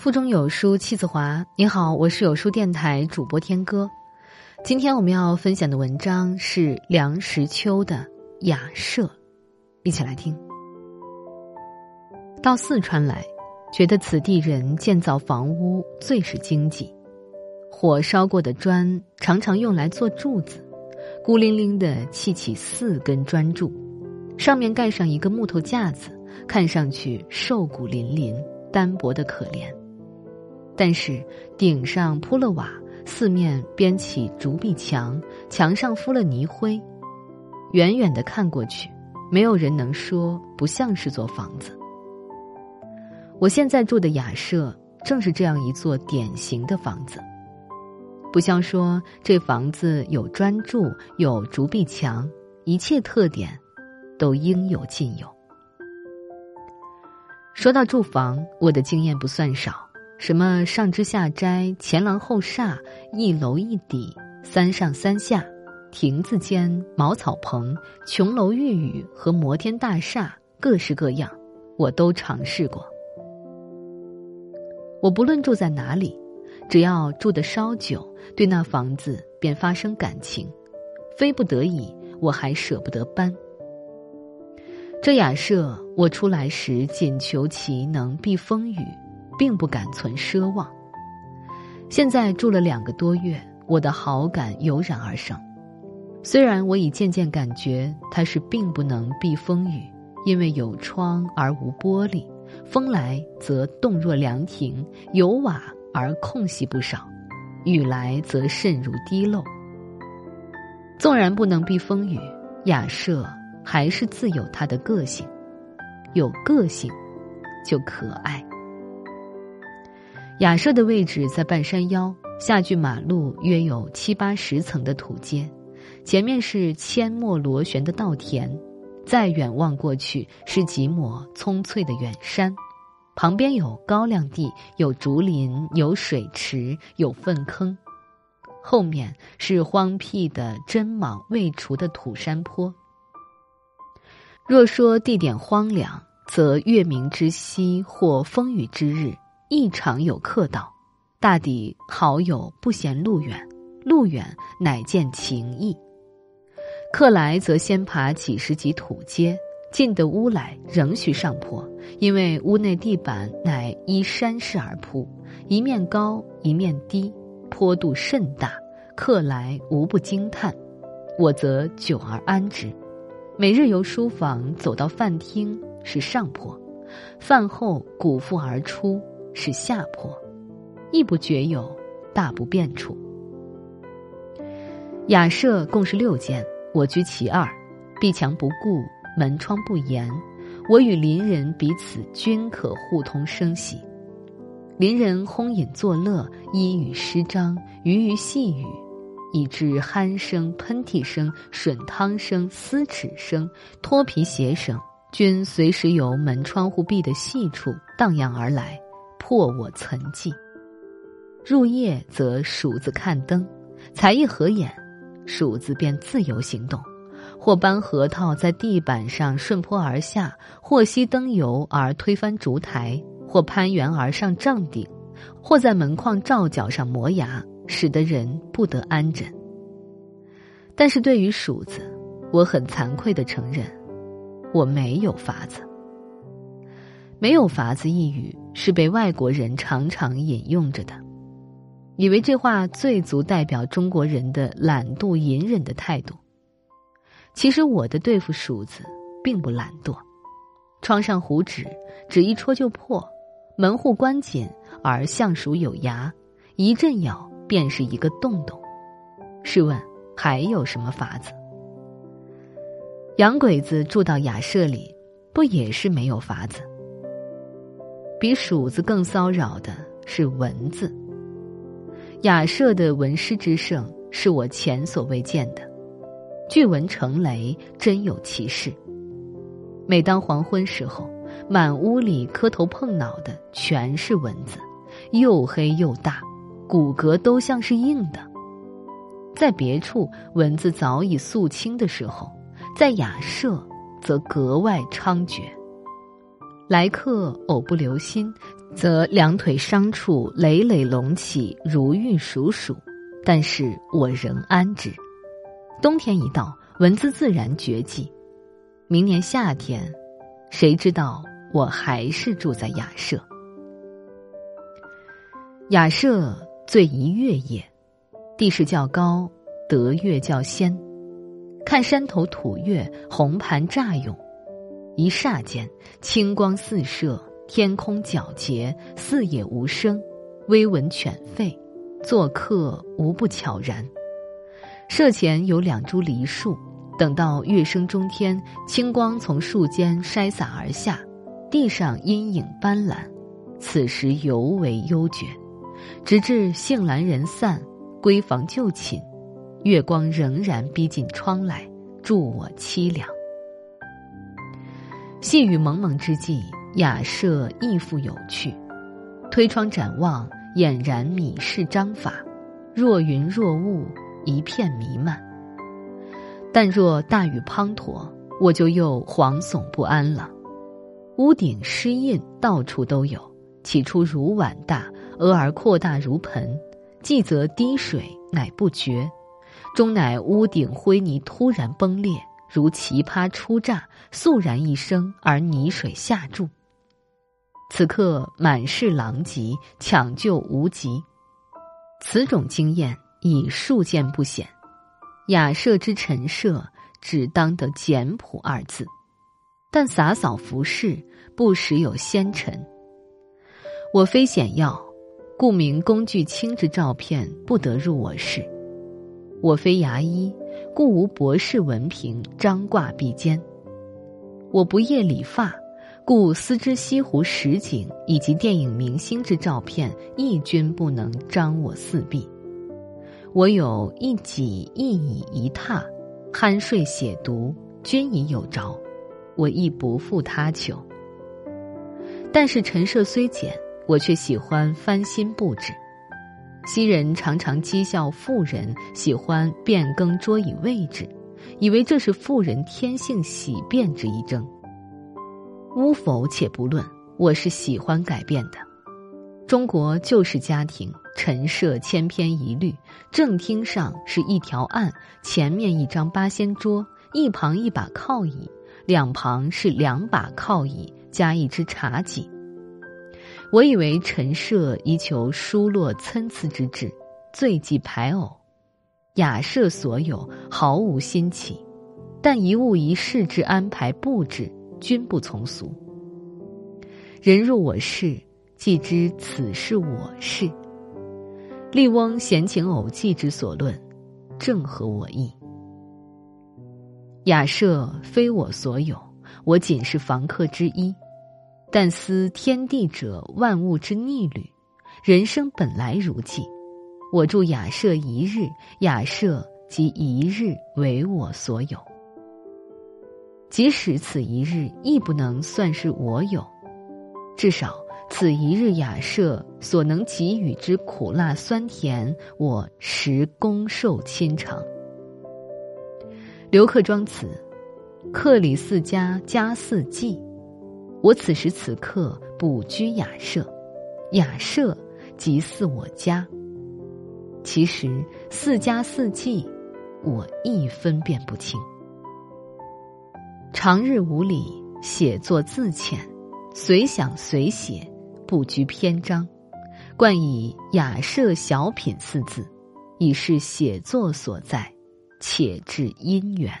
腹中有书气自华。你好，我是有书电台主播天歌。今天我们要分享的文章是梁实秋的《雅舍》，一起来听。到四川来，觉得此地人建造房屋最是经济。火烧过的砖常常用来做柱子，孤零零的砌起四根砖柱，上面盖上一个木头架子，看上去瘦骨嶙嶙、单薄的可怜。但是顶上铺了瓦，四面编起竹壁墙，墙上敷了泥灰，远远的看过去，没有人能说不像是座房子。我现在住的雅舍正是这样一座典型的房子。不消说这房子有砖柱，有竹壁墙，一切特点都应有尽有。说到住房，我的经验不算少。什么上枝下斋、前廊后厦、一楼一底、三上三下、亭子间、茅草棚、琼楼玉宇和摩天大厦，各式各样，我都尝试过。我不论住在哪里，只要住得稍久，对那房子便发生感情，非不得已，我还舍不得搬。这雅舍，我出来时仅求其能避风雨。并不敢存奢望。现在住了两个多月，我的好感油然而生。虽然我已渐渐感觉它是并不能避风雨，因为有窗而无玻璃，风来则动若凉亭；有瓦而空隙不少，雨来则渗如滴漏。纵然不能避风雨，雅舍还是自有它的个性。有个性，就可爱。雅舍的位置在半山腰，下距马路约有七八十层的土阶，前面是阡陌螺旋的稻田，再远望过去是几抹葱翠的远山，旁边有高粱地，有竹林，有水池，有粪坑，后面是荒僻的针莽未除的土山坡。若说地点荒凉，则月明之夕或风雨之日。一常有客到，大抵好友不嫌路远，路远乃见情谊。客来则先爬几十级土阶，进得屋来仍需上坡，因为屋内地板乃依山势而铺，一面高一面低，坡度甚大，客来无不惊叹。我则久而安之，每日由书房走到饭厅是上坡，饭后鼓腹而出。是下坡，亦不觉有大不便处。雅舍共是六间，我居其二，壁墙不固，门窗不严，我与邻人彼此均可互通声息。邻人烘饮作乐，衣语诗章，鱼鱼细语，以致鼾声、喷嚏声、吮汤声、撕齿声、脱皮鞋声，均随时由门窗户壁的细处荡漾而来。破我岑寂。入夜则鼠子看灯，才一合眼，鼠子便自由行动，或搬核桃在地板上顺坡而下，或吸灯油而推翻烛台，或攀援而上帐顶，或在门框罩角上磨牙，使得人不得安枕。但是对于鼠子，我很惭愧的承认，我没有法子。没有法子一语是被外国人常常引用着的，以为这话最足代表中国人的懒惰隐忍的态度。其实我的对付鼠子并不懒惰，窗上糊纸，纸一戳就破；门户关紧而像鼠有牙，一阵咬便是一个洞洞。试问还有什么法子？洋鬼子住到雅舍里，不也是没有法子？比鼠子更骚扰的是蚊子。雅舍的蚊师之盛是我前所未见的，巨蚊成雷，真有其事。每当黄昏时候，满屋里磕头碰脑的全是蚊子，又黑又大，骨骼都像是硬的。在别处蚊子早已肃清的时候，在雅舍则格外猖獗。来客偶不留心，则两腿伤处累累隆起，如遇鼠鼠。但是我仍安之。冬天一到，蚊子自然绝迹。明年夏天，谁知道我还是住在雅舍？雅舍最宜月夜，地势较高，得月较先。看山头吐月，红盘乍涌，一霎间清光四射，天空皎洁，四野无声，微闻犬吠。做客无不悄然。舍前有两株梨树，等到月升中天，清光从树间筛洒而下，地上阴影斑斓，此时尤为幽绝。直至杏兰人散，闺房就寝，月光仍然逼近窗来，助我凄凉。细雨蒙蒙之际，雅舍亦复有趣。推窗展望。俨然米氏章法，若云若雾，一片弥漫。但若大雨滂沱，我就又惶悚不安了。屋顶湿印到处都有，起初如碗大，俄而扩大如盆，继则滴水乃不绝，终乃屋顶灰泥突然崩裂，如奇葩出炸，肃然一声，而泥水下注。此刻满是狼藉，抢救无及。此种经验已数见不鲜。雅舍之陈设，只当得简朴二字，但洒扫服饰，不时有纤尘。我非显要，故名工具轻之照片不得入我室。我非牙医，故无博士文凭张挂壁间。我不业理发。故思之西湖实景以及电影明星之照片，亦均不能张我四壁。我有一己一椅一榻，酣睡写读，均已有着，我亦不负他求。但是陈设虽简，我却喜欢翻新布置。昔人常常讥笑妇人喜欢变更桌椅位置，以为这是妇人天性喜变之一征。污否且不论，我是喜欢改变的。中国旧式家庭陈设千篇一律，正厅上是一条案，前面一张八仙桌，一旁一把靠椅，两旁是两把靠椅加一只茶几。我以为陈设宜求疏落参差之志，最忌排偶。雅舍所有毫无新奇，但一物一事之安排布置。均不从俗。人入我室，即知此是我室。《笠翁闲情偶记》之所论，正合我意。雅舍非我所有，我仅是房客之一。但思天地者，万物之逆旅，人生本来如寄。我住雅舍一日，雅舍即一日为我所有。即使此一日亦不能算是我有，至少此一日雅舍所能给予之苦辣酸甜，我实恭受亲尝。刘克庄词：“客里四家家四季，我此时此刻不居雅舍，雅舍即似我家。其实四家四季，我亦分辨不清。”长日无理，写作自浅，随想随写，不拘篇章，冠以“雅舍小品”四字，以是写作所在，且至因缘。